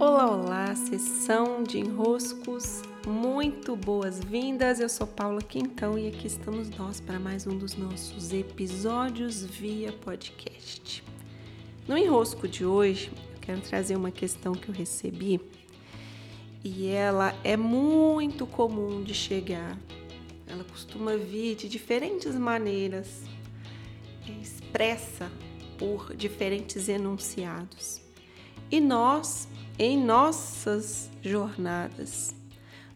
Olá, olá, sessão de enroscos, muito boas-vindas. Eu sou Paula Quintão e aqui estamos nós para mais um dos nossos episódios via podcast. No enrosco de hoje, eu quero trazer uma questão que eu recebi e ela é muito comum de chegar. Ela costuma vir de diferentes maneiras, é expressa por diferentes enunciados. E nós em nossas jornadas,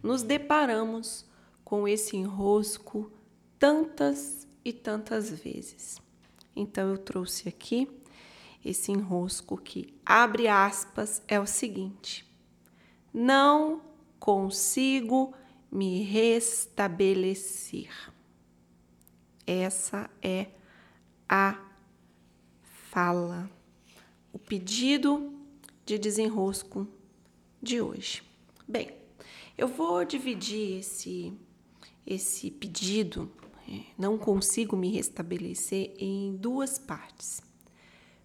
nos deparamos com esse enrosco tantas e tantas vezes. Então eu trouxe aqui esse enrosco que abre aspas é o seguinte: não consigo me restabelecer. Essa é a fala, o pedido de desenrosco de hoje. Bem, eu vou dividir esse, esse pedido, é, não consigo me restabelecer, em duas partes.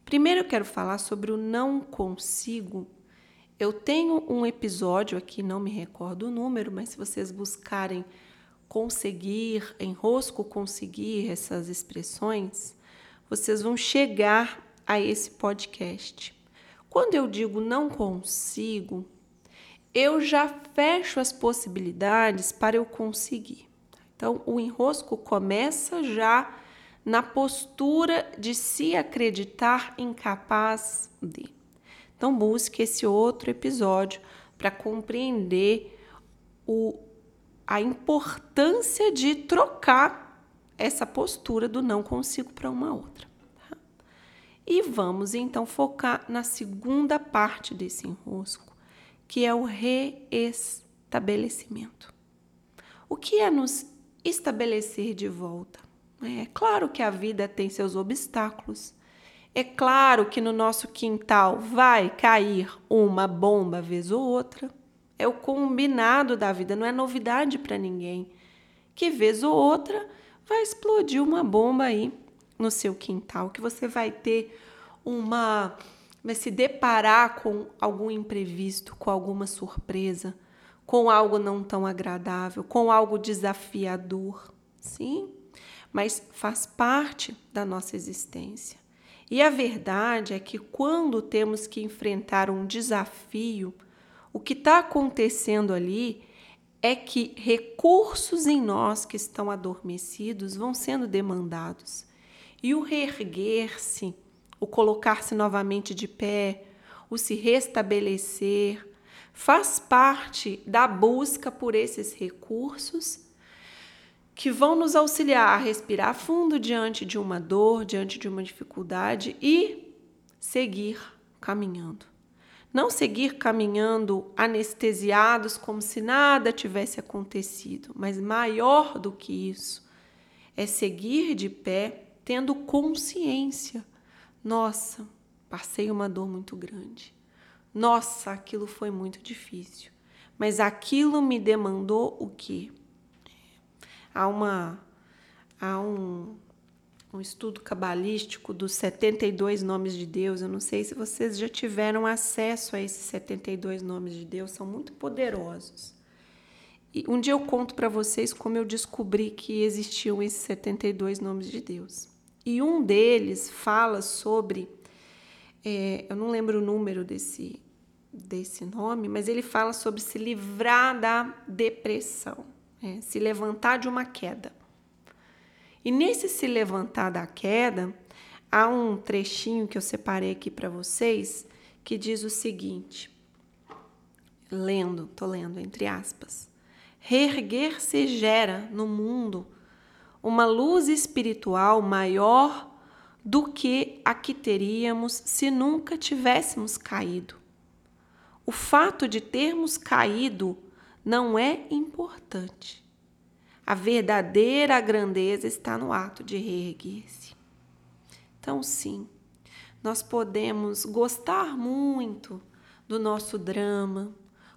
Primeiro, eu quero falar sobre o não consigo. Eu tenho um episódio aqui, não me recordo o número, mas se vocês buscarem conseguir, enrosco conseguir essas expressões, vocês vão chegar a esse podcast. Quando eu digo não consigo, eu já fecho as possibilidades para eu conseguir. Então, o enrosco começa já na postura de se acreditar incapaz de. Então, busque esse outro episódio para compreender o, a importância de trocar essa postura do não consigo para uma outra. E vamos então focar na segunda parte desse enrosco, que é o reestabelecimento. O que é nos estabelecer de volta? É claro que a vida tem seus obstáculos. É claro que no nosso quintal vai cair uma bomba vez ou outra. É o combinado da vida, não é novidade para ninguém. Que vez ou outra vai explodir uma bomba aí no seu quintal, que você vai ter uma. vai se deparar com algum imprevisto, com alguma surpresa, com algo não tão agradável, com algo desafiador. Sim, mas faz parte da nossa existência. E a verdade é que quando temos que enfrentar um desafio, o que está acontecendo ali é que recursos em nós que estão adormecidos vão sendo demandados. E o reerguer-se, o colocar-se novamente de pé, o se restabelecer, faz parte da busca por esses recursos que vão nos auxiliar a respirar fundo diante de uma dor, diante de uma dificuldade e seguir caminhando. Não seguir caminhando anestesiados como se nada tivesse acontecido, mas maior do que isso, é seguir de pé tendo consciência. Nossa, passei uma dor muito grande. Nossa, aquilo foi muito difícil. Mas aquilo me demandou o quê? Há uma há um, um estudo cabalístico dos 72 nomes de Deus. Eu não sei se vocês já tiveram acesso a esses 72 nomes de Deus, são muito poderosos. E um dia eu conto para vocês como eu descobri que existiam esses 72 nomes de Deus. E um deles fala sobre, é, eu não lembro o número desse, desse nome, mas ele fala sobre se livrar da depressão, é, se levantar de uma queda. E nesse se levantar da queda, há um trechinho que eu separei aqui para vocês que diz o seguinte: lendo, tô lendo entre aspas. Reerguer-se gera no mundo uma luz espiritual maior do que a que teríamos se nunca tivéssemos caído. O fato de termos caído não é importante. A verdadeira grandeza está no ato de reerguer-se. Então, sim, nós podemos gostar muito do nosso drama,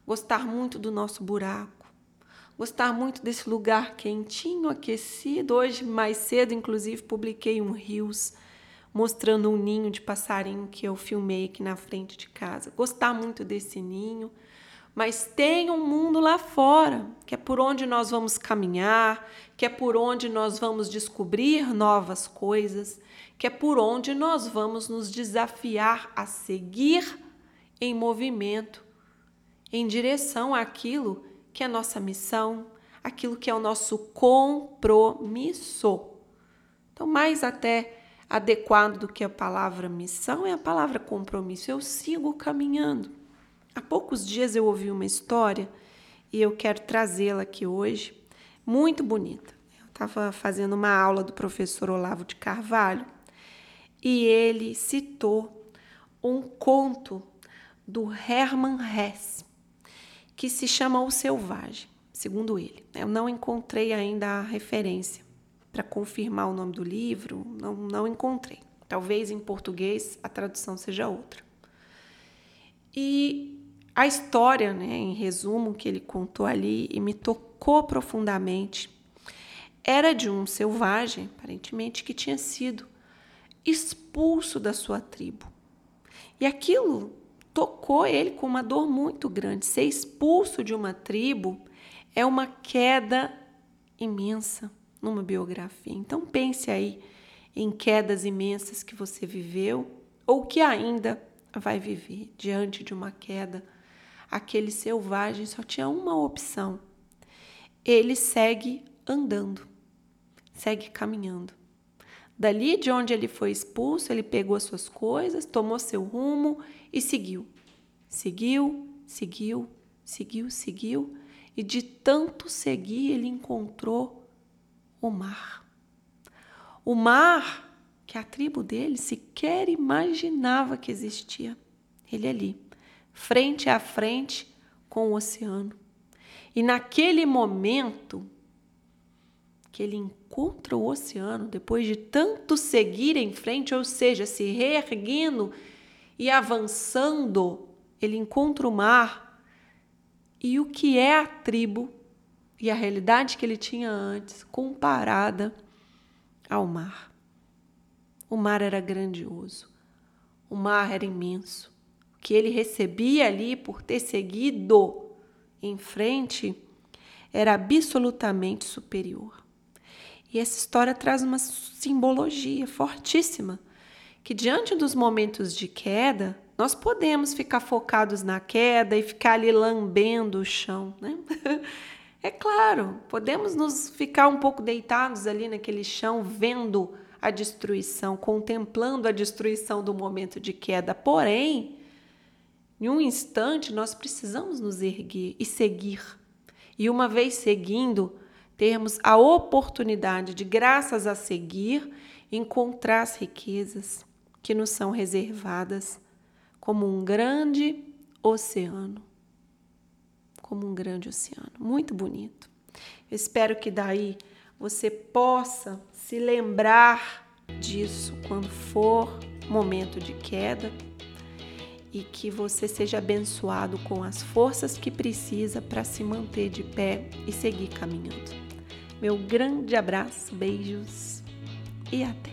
gostar muito do nosso buraco gostar muito desse lugar quentinho, aquecido. Hoje, mais cedo, inclusive, publiquei um rios mostrando um ninho de passarinho que eu filmei aqui na frente de casa. Gostar muito desse ninho, mas tem um mundo lá fora, que é por onde nós vamos caminhar, que é por onde nós vamos descobrir novas coisas, que é por onde nós vamos nos desafiar a seguir em movimento, em direção àquilo que é nossa missão, aquilo que é o nosso compromisso. Então, mais até adequado do que a palavra missão é a palavra compromisso. Eu sigo caminhando. Há poucos dias eu ouvi uma história e eu quero trazê-la aqui hoje, muito bonita. Eu estava fazendo uma aula do professor Olavo de Carvalho e ele citou um conto do Hermann Hesse que se chama O Selvagem, segundo ele. Eu não encontrei ainda a referência para confirmar o nome do livro, não, não encontrei. Talvez em português a tradução seja outra. E a história, né, em resumo, que ele contou ali e me tocou profundamente, era de um selvagem, aparentemente, que tinha sido expulso da sua tribo. E aquilo tocou ele com uma dor muito grande. Ser expulso de uma tribo é uma queda imensa numa biografia. Então pense aí em quedas imensas que você viveu ou que ainda vai viver diante de uma queda. Aquele selvagem só tinha uma opção. Ele segue andando, segue caminhando. Dali de onde ele foi expulso, ele pegou as suas coisas, tomou seu rumo e seguiu. Seguiu, seguiu, seguiu, seguiu, e de tanto seguir, ele encontrou o mar. O mar que a tribo dele sequer imaginava que existia. Ele ali, frente a frente com o oceano. E naquele momento que ele encontra o oceano, depois de tanto seguir em frente, ou seja, se reerguendo e avançando, ele encontra o mar e o que é a tribo e a realidade que ele tinha antes comparada ao mar. O mar era grandioso, o mar era imenso. O que ele recebia ali por ter seguido em frente era absolutamente superior. E essa história traz uma simbologia fortíssima que diante dos momentos de queda, nós podemos ficar focados na queda e ficar ali lambendo o chão, né? É claro, podemos nos ficar um pouco deitados ali naquele chão, vendo a destruição, contemplando a destruição do momento de queda. Porém, em um instante, nós precisamos nos erguer e seguir. E uma vez seguindo, termos a oportunidade de, graças a seguir, encontrar as riquezas que nos são reservadas como um grande oceano. Como um grande oceano. Muito bonito. Eu espero que daí você possa se lembrar disso quando for momento de queda e que você seja abençoado com as forças que precisa para se manter de pé e seguir caminhando. Meu grande abraço, beijos e até!